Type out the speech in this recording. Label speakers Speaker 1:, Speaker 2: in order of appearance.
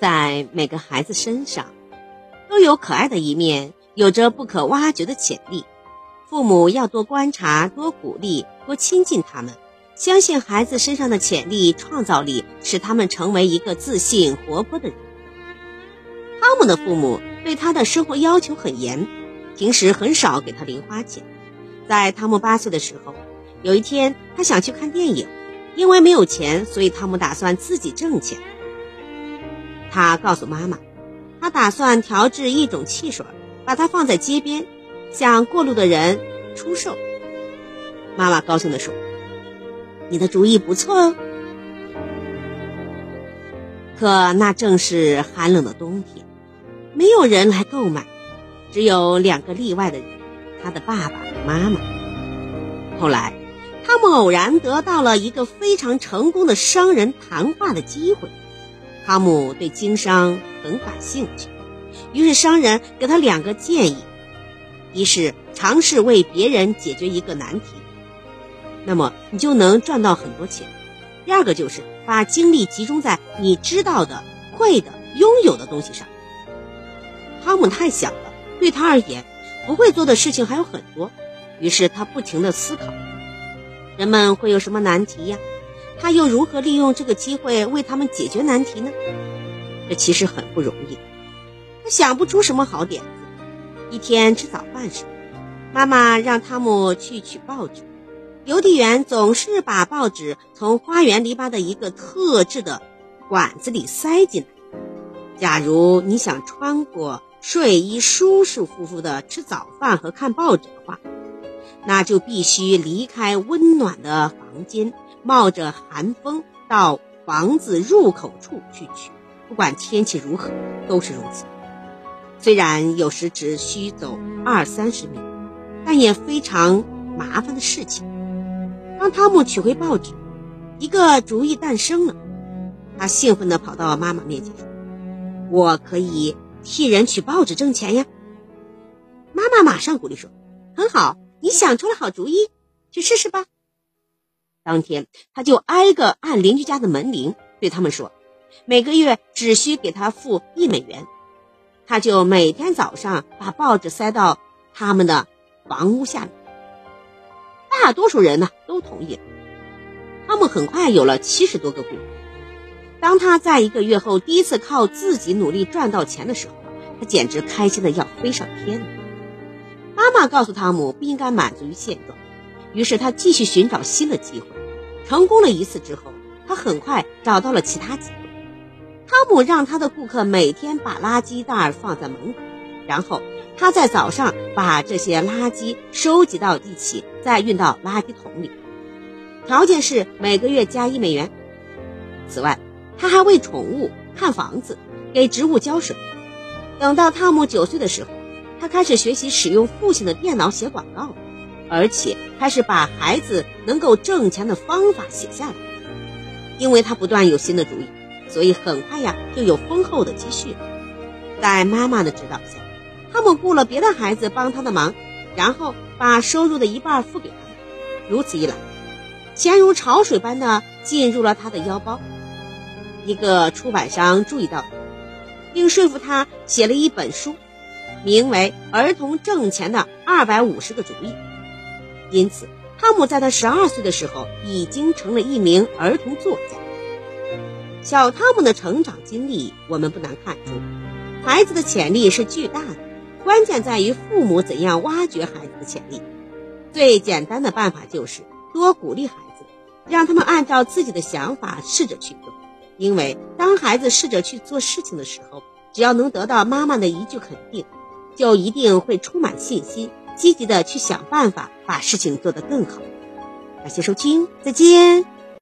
Speaker 1: 在每个孩子身上，都有可爱的一面，有着不可挖掘的潜力。父母要多观察、多鼓励、多亲近他们，相信孩子身上的潜力、创造力，使他们成为一个自信、活泼的人。汤姆的父母对他的生活要求很严，平时很少给他零花钱。在汤姆八岁的时候，有一天他想去看电影，因为没有钱，所以汤姆打算自己挣钱。他告诉妈妈，他打算调制一种汽水，把它放在街边，向过路的人出售。妈妈高兴地说：“你的主意不错哦。”可那正是寒冷的冬天，没有人来购买，只有两个例外的人：他的爸爸和妈妈。后来，他们偶然得到了一个非常成功的商人谈话的机会。汤姆对经商很感兴趣，于是商人给他两个建议：一是尝试为别人解决一个难题，那么你就能赚到很多钱；第二个就是把精力集中在你知道的、会的、拥有的东西上。汤姆太小了，对他而言，不会做的事情还有很多，于是他不停地思考：人们会有什么难题呀？他又如何利用这个机会为他们解决难题呢？这其实很不容易。他想不出什么好点子。一天吃早饭时，妈妈让汤姆去取报纸。邮递员总是把报纸从花园篱笆的一个特制的管子里塞进来。假如你想穿过睡衣舒舒服服的吃早饭和看报纸的话，那就必须离开温暖的房间。冒着寒风到房子入口处去取，不管天气如何，都是如此。虽然有时只需走二三十米，但也非常麻烦的事情。当汤姆取回报纸，一个主意诞生了。他兴奋地跑到妈妈面前说：“我可以替人取报纸挣钱呀！”妈妈马上鼓励说：“很好，你想出了好主意，去试试吧。”当天，他就挨个按邻居家的门铃，对他们说：“每个月只需给他付一美元。”他就每天早上把报纸塞到他们的房屋下面。大多数人呢都同意了。他们很快有了七十多个顾客。当他在一个月后第一次靠自己努力赚到钱的时候，他简直开心的要飞上天了。妈妈告诉汤姆不应该满足于现状。于是他继续寻找新的机会，成功了一次之后，他很快找到了其他机会。汤姆让他的顾客每天把垃圾袋放在门口，然后他在早上把这些垃圾收集到一起，再运到垃圾桶里。条件是每个月加一美元。此外，他还为宠物看房子，给植物浇水。等到汤姆九岁的时候，他开始学习使用父亲的电脑写广告。而且开始把孩子能够挣钱的方法写下来，因为他不断有新的主意，所以很快呀就有丰厚的积蓄。在妈妈的指导下，他们雇了别的孩子帮他的忙，然后把收入的一半付给他。如此一来，钱如潮水般的进入了他的腰包。一个出版商注意到，并说服他写了一本书，名为《儿童挣钱的二百五十个主意》。因此，汤姆在他十二岁的时候已经成了一名儿童作家。小汤姆的成长经历，我们不难看出，孩子的潜力是巨大的，关键在于父母怎样挖掘孩子的潜力。最简单的办法就是多鼓励孩子，让他们按照自己的想法试着去做。因为当孩子试着去做事情的时候，只要能得到妈妈的一句肯定，就一定会充满信心。积极的去想办法，把事情做得更好。感谢收听，再见。